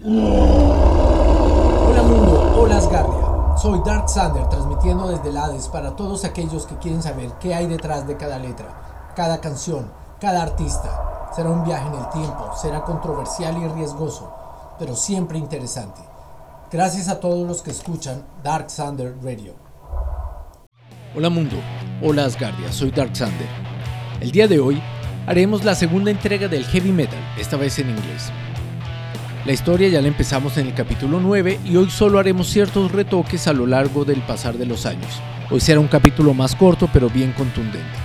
Hola mundo, hola Asgardia. Soy Dark Sander transmitiendo desde el Hades para todos aquellos que quieren saber qué hay detrás de cada letra, cada canción, cada artista. Será un viaje en el tiempo, será controversial y riesgoso, pero siempre interesante. Gracias a todos los que escuchan Dark Sander Radio. Hola mundo, hola Asgardia, soy Dark Sander. El día de hoy haremos la segunda entrega del heavy metal, esta vez en inglés. La historia ya la empezamos en el capítulo 9 y hoy solo haremos ciertos retoques a lo largo del pasar de los años. Hoy será un capítulo más corto pero bien contundente.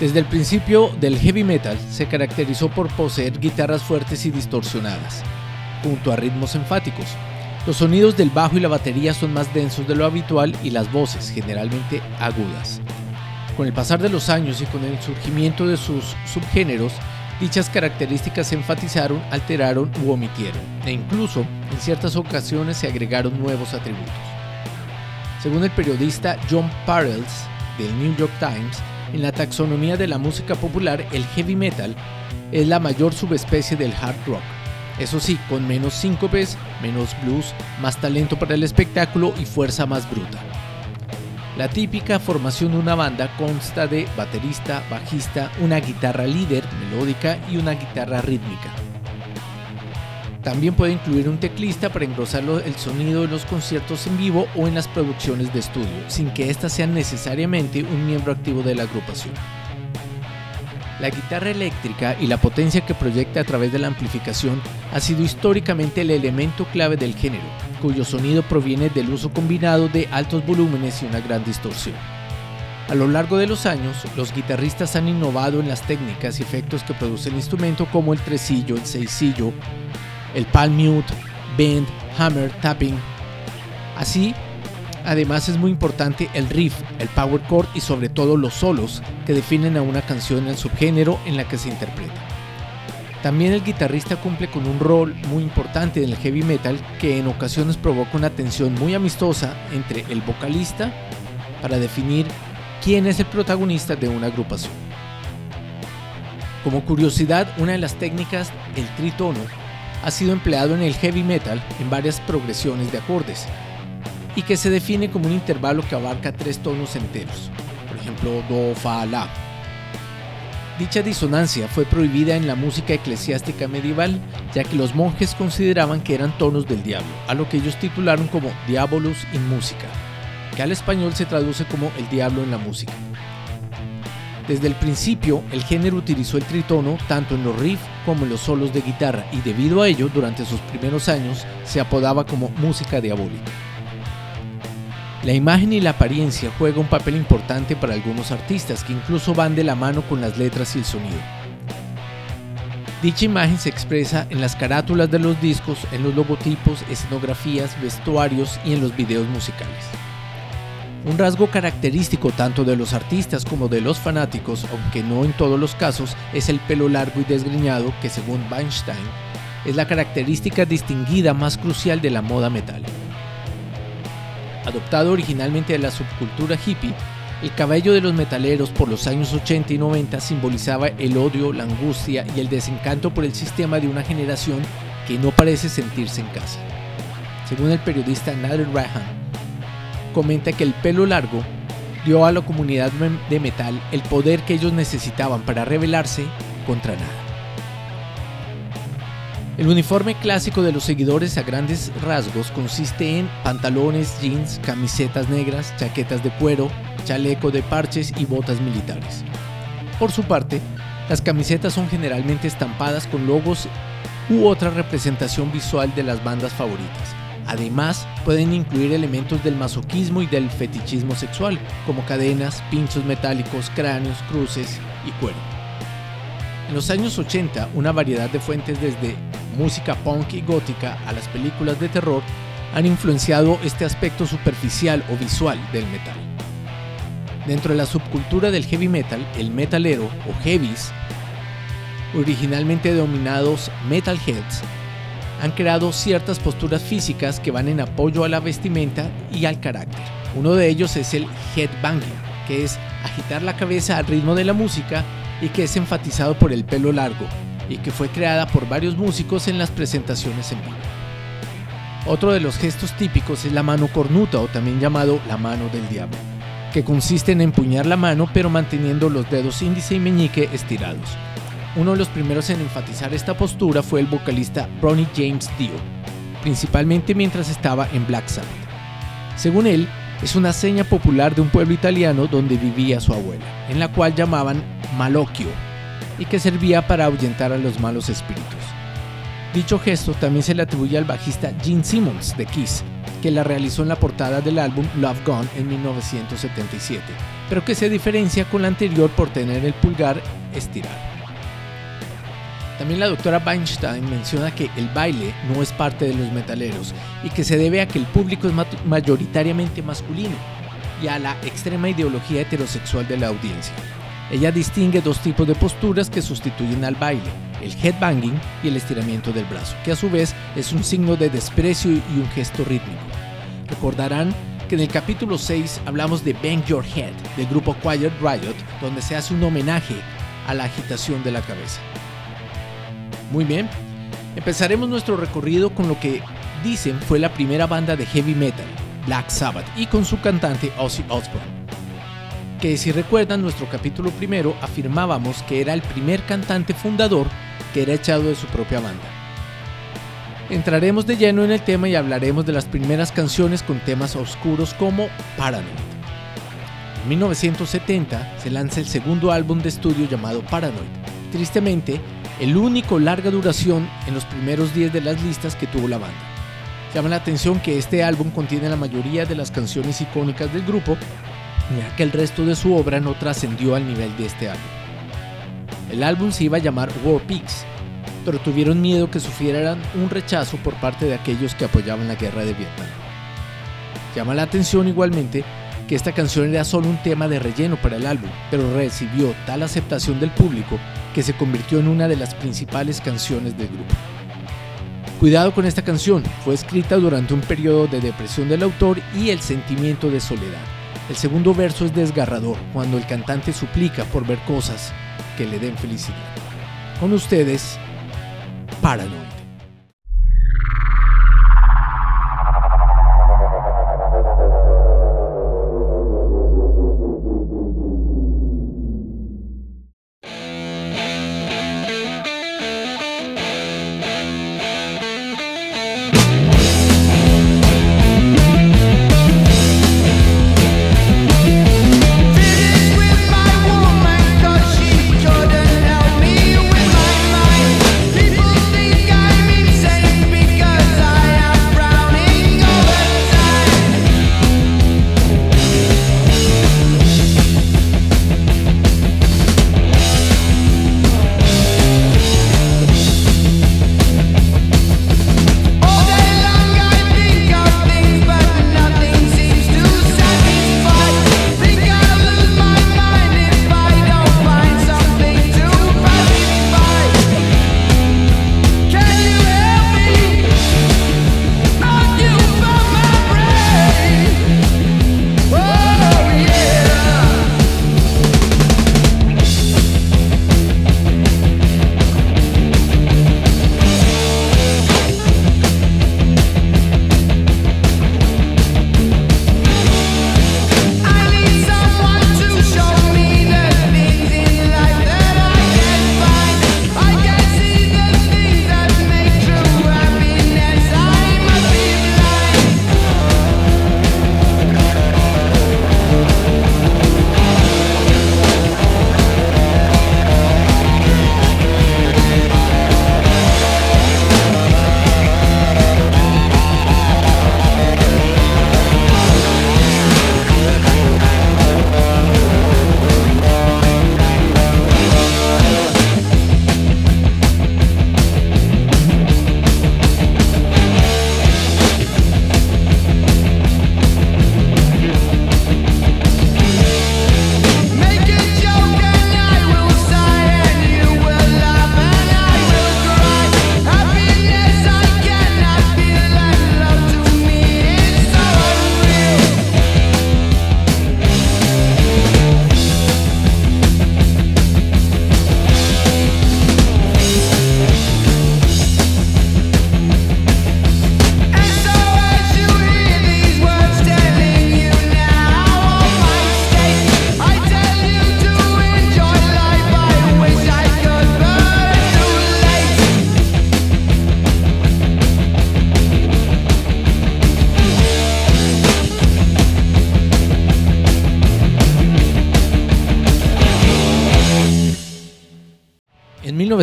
Desde el principio del heavy metal se caracterizó por poseer guitarras fuertes y distorsionadas, junto a ritmos enfáticos. Los sonidos del bajo y la batería son más densos de lo habitual y las voces generalmente agudas. Con el pasar de los años y con el surgimiento de sus subgéneros, dichas características se enfatizaron, alteraron u omitieron, e incluso en ciertas ocasiones se agregaron nuevos atributos. Según el periodista John Parrells del New York Times, en la taxonomía de la música popular, el heavy metal es la mayor subespecie del hard rock. Eso sí, con menos síncopes, menos blues, más talento para el espectáculo y fuerza más bruta. La típica formación de una banda consta de baterista, bajista, una guitarra líder melódica y una guitarra rítmica. También puede incluir un teclista para engrosar el sonido en los conciertos en vivo o en las producciones de estudio, sin que ésta sea necesariamente un miembro activo de la agrupación. La guitarra eléctrica y la potencia que proyecta a través de la amplificación ha sido históricamente el elemento clave del género, cuyo sonido proviene del uso combinado de altos volúmenes y una gran distorsión. A lo largo de los años, los guitarristas han innovado en las técnicas y efectos que produce el instrumento como el tresillo, el seisillo, el palm mute, bend, hammer, tapping. Así, además es muy importante el riff, el power chord y sobre todo los solos que definen a una canción en el subgénero en la que se interpreta. También el guitarrista cumple con un rol muy importante en el heavy metal que en ocasiones provoca una tensión muy amistosa entre el vocalista para definir quién es el protagonista de una agrupación. Como curiosidad, una de las técnicas, el tritono, ha sido empleado en el heavy metal en varias progresiones de acordes y que se define como un intervalo que abarca tres tonos enteros, por ejemplo do, fa, la. Dicha disonancia fue prohibida en la música eclesiástica medieval, ya que los monjes consideraban que eran tonos del diablo, a lo que ellos titularon como Diabolus in Musica, que al español se traduce como el diablo en la música. Desde el principio, el género utilizó el tritono tanto en los riffs como en los solos de guitarra y debido a ello, durante sus primeros años, se apodaba como música diabólica. La imagen y la apariencia juega un papel importante para algunos artistas que incluso van de la mano con las letras y el sonido. Dicha imagen se expresa en las carátulas de los discos, en los logotipos, escenografías, vestuarios y en los videos musicales. Un rasgo característico tanto de los artistas como de los fanáticos, aunque no en todos los casos, es el pelo largo y desgreñado que según Weinstein es la característica distinguida más crucial de la moda metal. Adoptado originalmente de la subcultura hippie, el cabello de los metaleros por los años 80 y 90 simbolizaba el odio, la angustia y el desencanto por el sistema de una generación que no parece sentirse en casa. Según el periodista Nader Rahan, comenta que el pelo largo dio a la comunidad de metal el poder que ellos necesitaban para rebelarse contra nada. El uniforme clásico de los seguidores a grandes rasgos consiste en pantalones, jeans, camisetas negras, chaquetas de cuero, chaleco de parches y botas militares. Por su parte, las camisetas son generalmente estampadas con logos u otra representación visual de las bandas favoritas. Además, pueden incluir elementos del masoquismo y del fetichismo sexual, como cadenas, pinchos metálicos, cráneos, cruces y cuero. En los años 80, una variedad de fuentes desde música punk y gótica a las películas de terror han influenciado este aspecto superficial o visual del metal. Dentro de la subcultura del heavy metal, el metalero o heavies, originalmente denominados metalheads, han creado ciertas posturas físicas que van en apoyo a la vestimenta y al carácter. Uno de ellos es el headbanging, que es agitar la cabeza al ritmo de la música y que es enfatizado por el pelo largo, y que fue creada por varios músicos en las presentaciones en vivo. Otro de los gestos típicos es la mano cornuta o también llamado la mano del diablo, que consiste en empuñar la mano pero manteniendo los dedos índice y meñique estirados. Uno de los primeros en enfatizar esta postura fue el vocalista Ronnie James Dio, principalmente mientras estaba en Black Sabbath. Según él, es una seña popular de un pueblo italiano donde vivía su abuela, en la cual llamaban malocchio, y que servía para ahuyentar a los malos espíritus. Dicho gesto también se le atribuye al bajista Gene Simmons de Kiss, que la realizó en la portada del álbum Love Gone en 1977, pero que se diferencia con la anterior por tener el pulgar estirado. También la doctora Weinstein menciona que el baile no es parte de los metaleros y que se debe a que el público es mayoritariamente masculino y a la extrema ideología heterosexual de la audiencia. Ella distingue dos tipos de posturas que sustituyen al baile, el headbanging y el estiramiento del brazo, que a su vez es un signo de desprecio y un gesto rítmico. Recordarán que en el capítulo 6 hablamos de Bang Your Head del grupo Quiet Riot, donde se hace un homenaje a la agitación de la cabeza. Muy bien, empezaremos nuestro recorrido con lo que dicen fue la primera banda de heavy metal, Black Sabbath, y con su cantante Ozzy Osbourne que si recuerdan nuestro capítulo primero afirmábamos que era el primer cantante fundador que era echado de su propia banda. Entraremos de lleno en el tema y hablaremos de las primeras canciones con temas oscuros como Paranoid. En 1970 se lanza el segundo álbum de estudio llamado Paranoid, tristemente el único larga duración en los primeros 10 de las listas que tuvo la banda. Llama la atención que este álbum contiene la mayoría de las canciones icónicas del grupo, ya que el resto de su obra no trascendió al nivel de este álbum. El álbum se iba a llamar War Pigs, pero tuvieron miedo que sufrieran un rechazo por parte de aquellos que apoyaban la guerra de Vietnam. Llama la atención igualmente que esta canción era solo un tema de relleno para el álbum, pero recibió tal aceptación del público que se convirtió en una de las principales canciones del grupo. Cuidado con esta canción, fue escrita durante un periodo de depresión del autor y el sentimiento de soledad. El segundo verso es desgarrador, cuando el cantante suplica por ver cosas que le den felicidad. Con ustedes, Paranoid.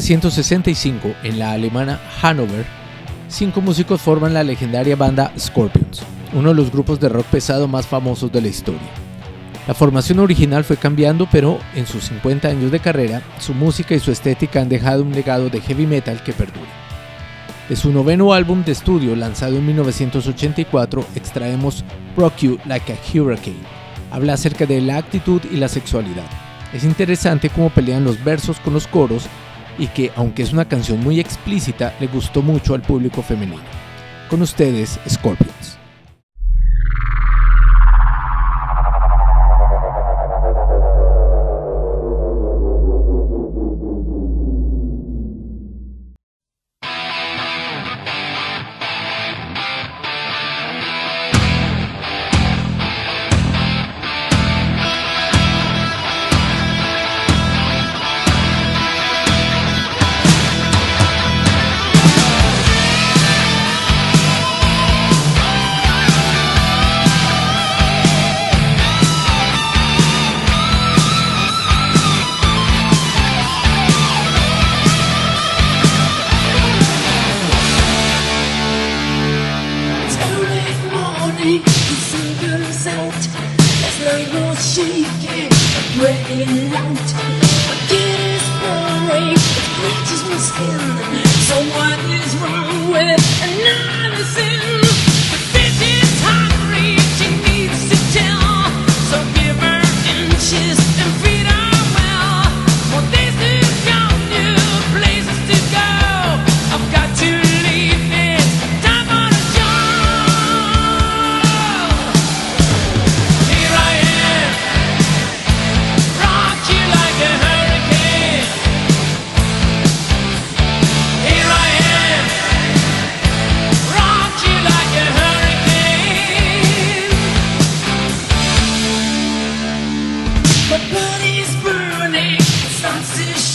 1965, en la alemana Hannover, cinco músicos forman la legendaria banda Scorpions, uno de los grupos de rock pesado más famosos de la historia. La formación original fue cambiando, pero en sus 50 años de carrera, su música y su estética han dejado un legado de heavy metal que perdura. De su noveno álbum de estudio, lanzado en 1984, extraemos Rock You Like a Hurricane. Habla acerca de la actitud y la sexualidad. Es interesante cómo pelean los versos con los coros y que, aunque es una canción muy explícita, le gustó mucho al público femenino. Con ustedes, Scorpions.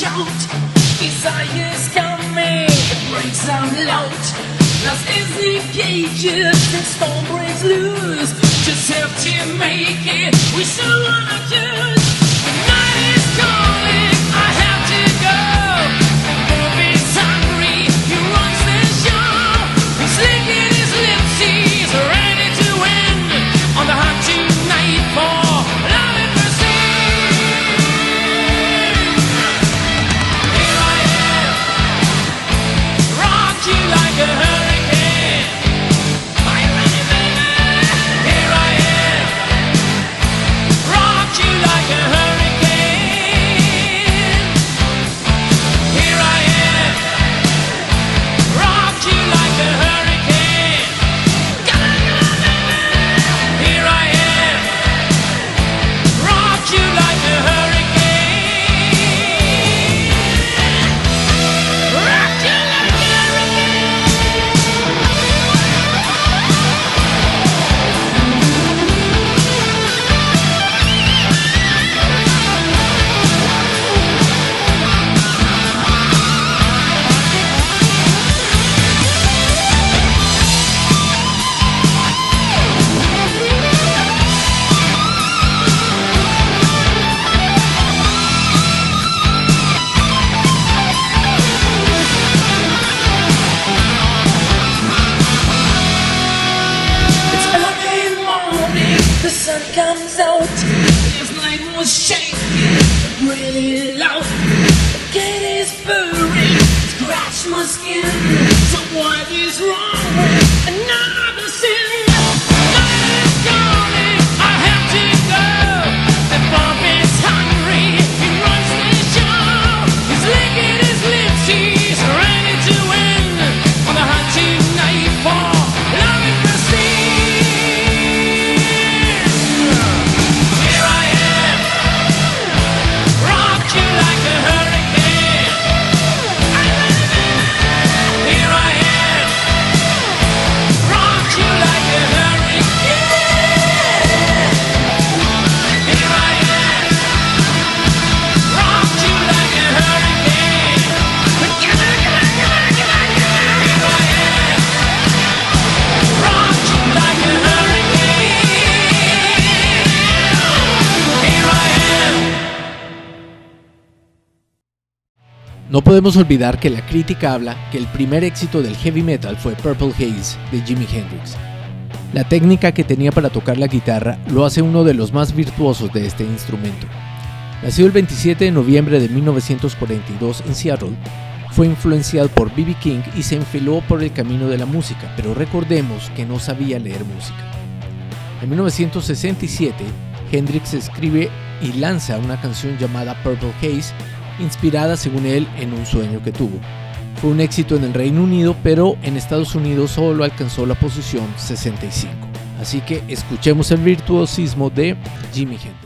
shout. Desires coming, It breaks out loud. Lost is the cages, the storm breaks loose. Just have to make it. We still wanna choose. The night is calling. Podemos olvidar que la crítica habla que el primer éxito del heavy metal fue Purple Haze de Jimi Hendrix. La técnica que tenía para tocar la guitarra lo hace uno de los más virtuosos de este instrumento. Nacido el 27 de noviembre de 1942 en Seattle, fue influenciado por B.B. King y se enfiló por el camino de la música, pero recordemos que no sabía leer música. En 1967, Hendrix escribe y lanza una canción llamada Purple Haze, inspirada según él en un sueño que tuvo. Fue un éxito en el Reino Unido, pero en Estados Unidos solo alcanzó la posición 65. Así que escuchemos el virtuosismo de Jimi Hendrix.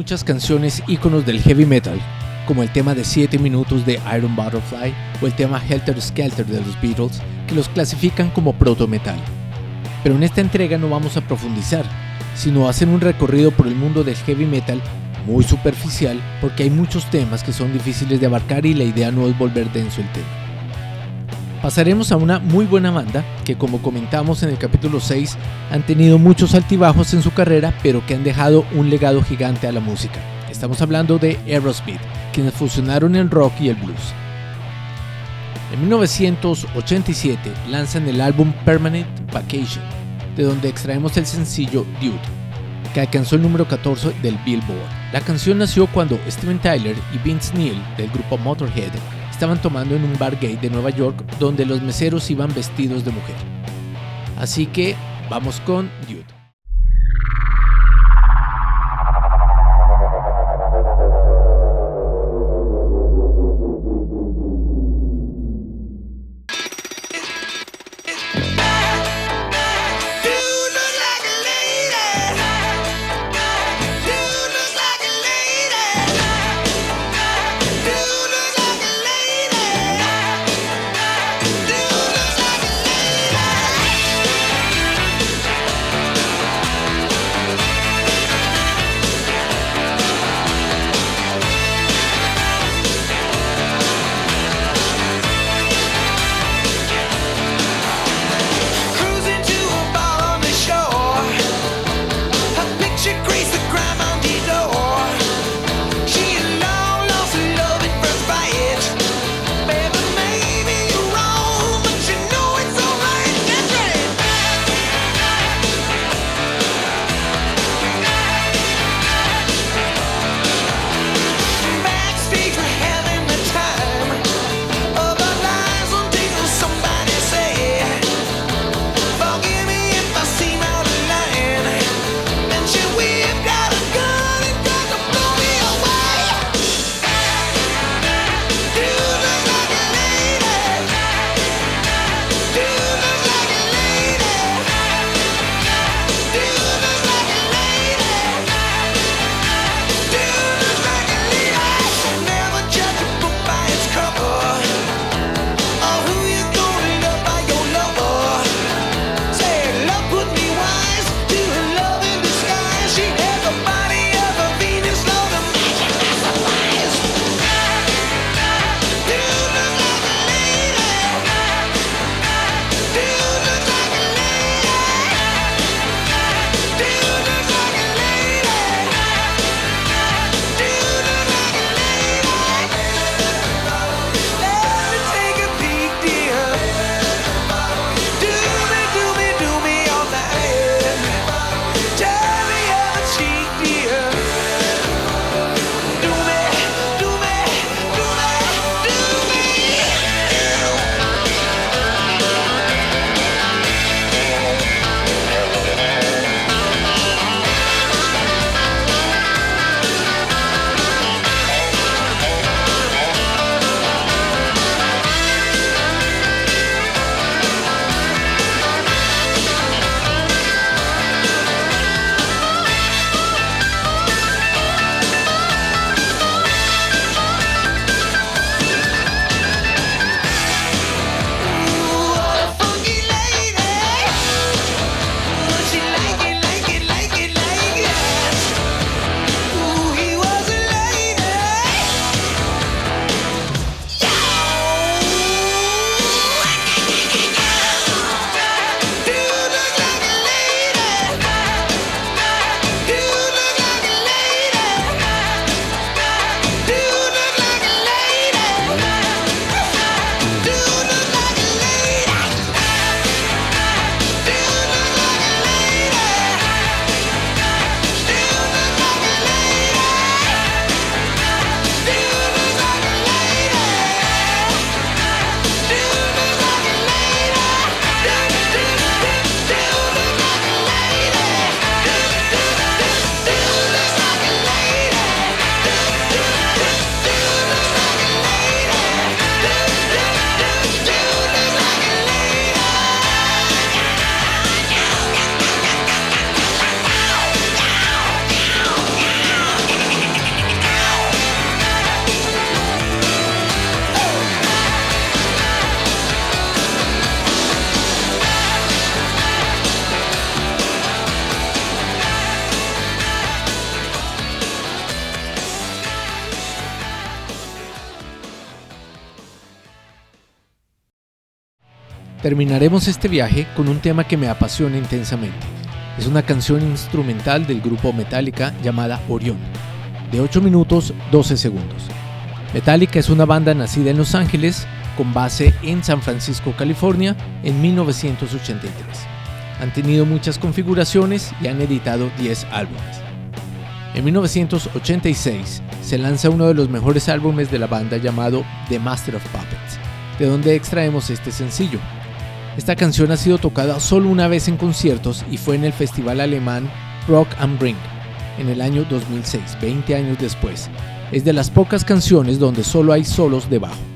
Muchas canciones íconos del heavy metal, como el tema de 7 minutos de Iron Butterfly o el tema Helter Skelter de los Beatles, que los clasifican como proto-metal. Pero en esta entrega no vamos a profundizar, sino a hacer un recorrido por el mundo del heavy metal muy superficial porque hay muchos temas que son difíciles de abarcar y la idea no es volver denso el tema. Pasaremos a una muy buena banda que como comentamos en el capítulo 6 han tenido muchos altibajos en su carrera pero que han dejado un legado gigante a la música. Estamos hablando de Aerosmith, quienes fusionaron el rock y el blues. En 1987 lanzan el álbum Permanent Vacation, de donde extraemos el sencillo Dude, que alcanzó el número 14 del Billboard. La canción nació cuando Steven Tyler y Vince Neil del grupo Motorhead estaban tomando en un bar gay de Nueva York donde los meseros iban vestidos de mujer. Así que vamos con Dude. Terminaremos este viaje con un tema que me apasiona intensamente. Es una canción instrumental del grupo Metallica llamada Orión, de 8 minutos 12 segundos. Metallica es una banda nacida en Los Ángeles con base en San Francisco, California, en 1983. Han tenido muchas configuraciones y han editado 10 álbumes. En 1986 se lanza uno de los mejores álbumes de la banda llamado The Master of Puppets, de donde extraemos este sencillo. Esta canción ha sido tocada solo una vez en conciertos y fue en el festival alemán Rock am Ring en el año 2006, 20 años después. Es de las pocas canciones donde solo hay solos de bajo.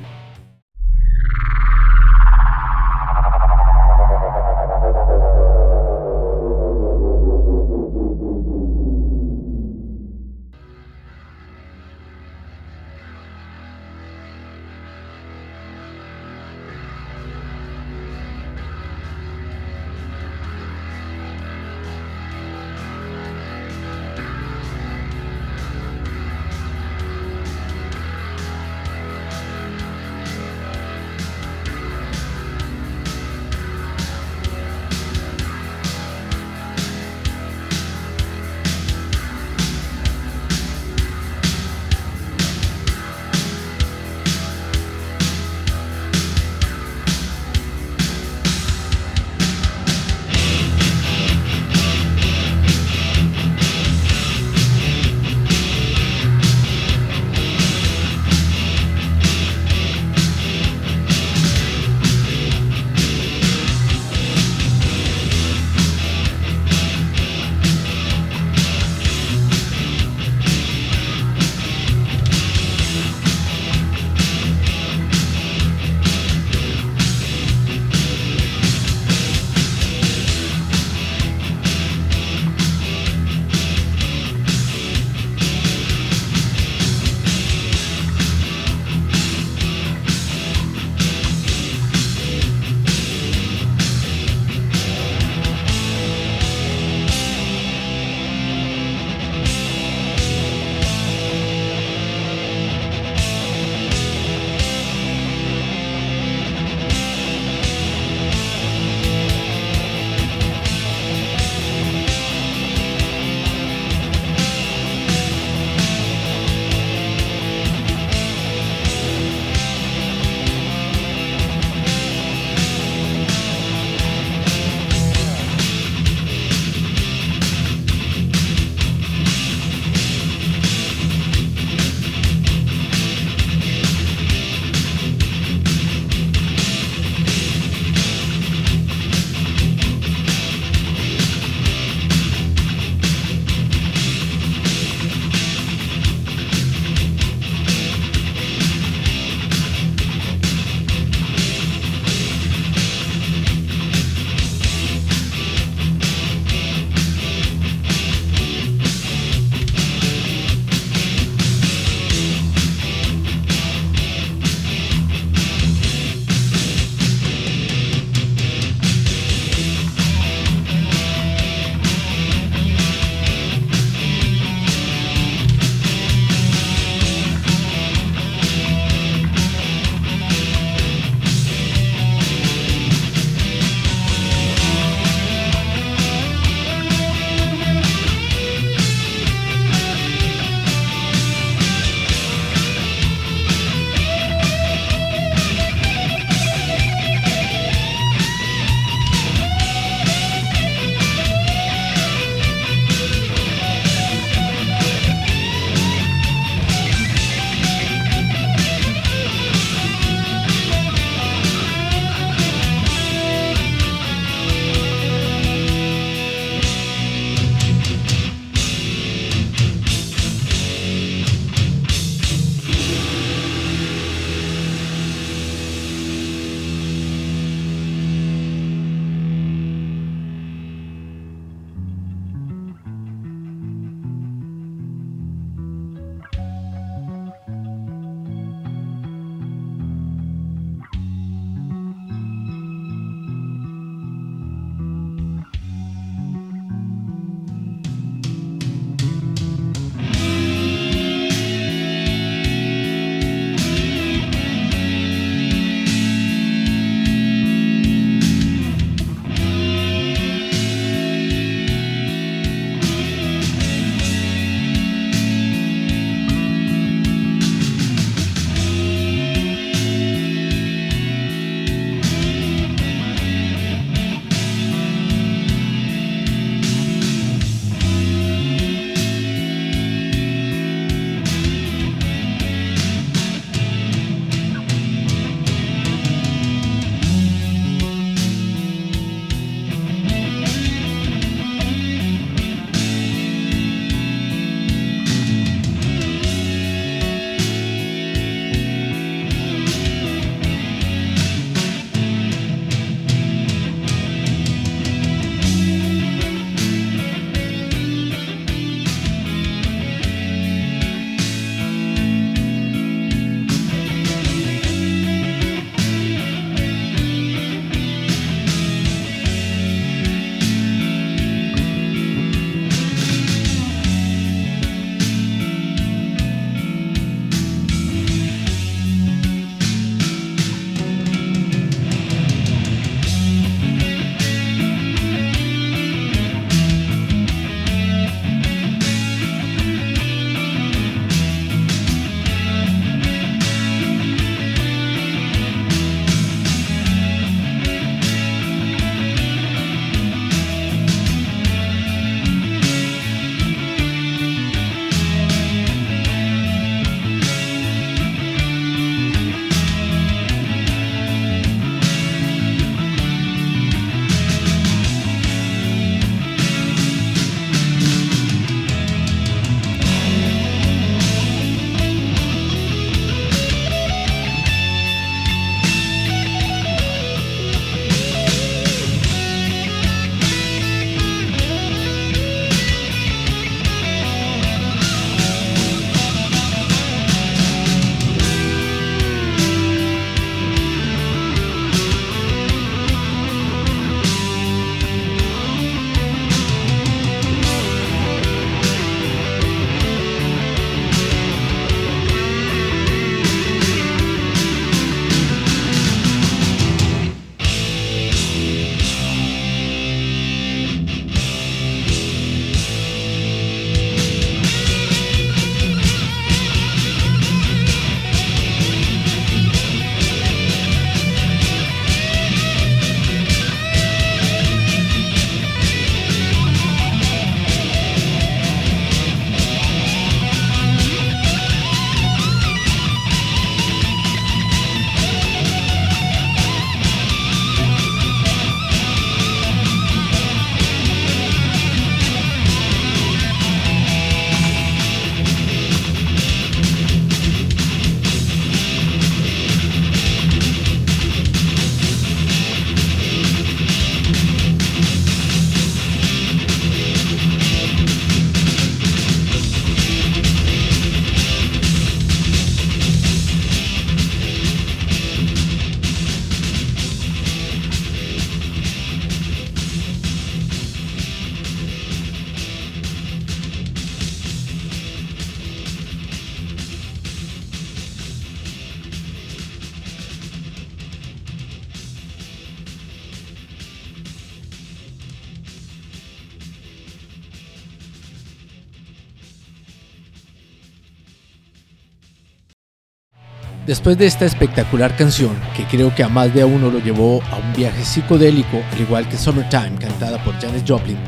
Después de esta espectacular canción, que creo que a más de uno lo llevó a un viaje psicodélico, al igual que Summertime cantada por Janis Joplin,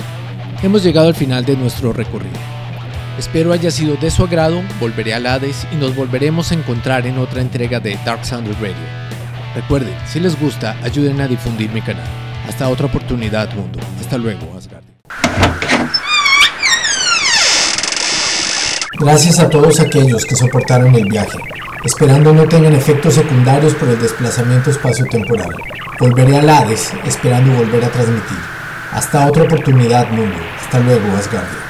hemos llegado al final de nuestro recorrido. Espero haya sido de su agrado, volveré al Hades y nos volveremos a encontrar en otra entrega de Dark Sound Radio. Recuerden, si les gusta, ayuden a difundir mi canal. Hasta otra oportunidad, mundo. Hasta luego, Asgard. Gracias a todos aquellos que soportaron el viaje, esperando no tengan efectos secundarios por el desplazamiento espacio-temporal. Volveré al Hades, esperando volver a transmitir. Hasta otra oportunidad, mundo. Hasta luego, Asgardia.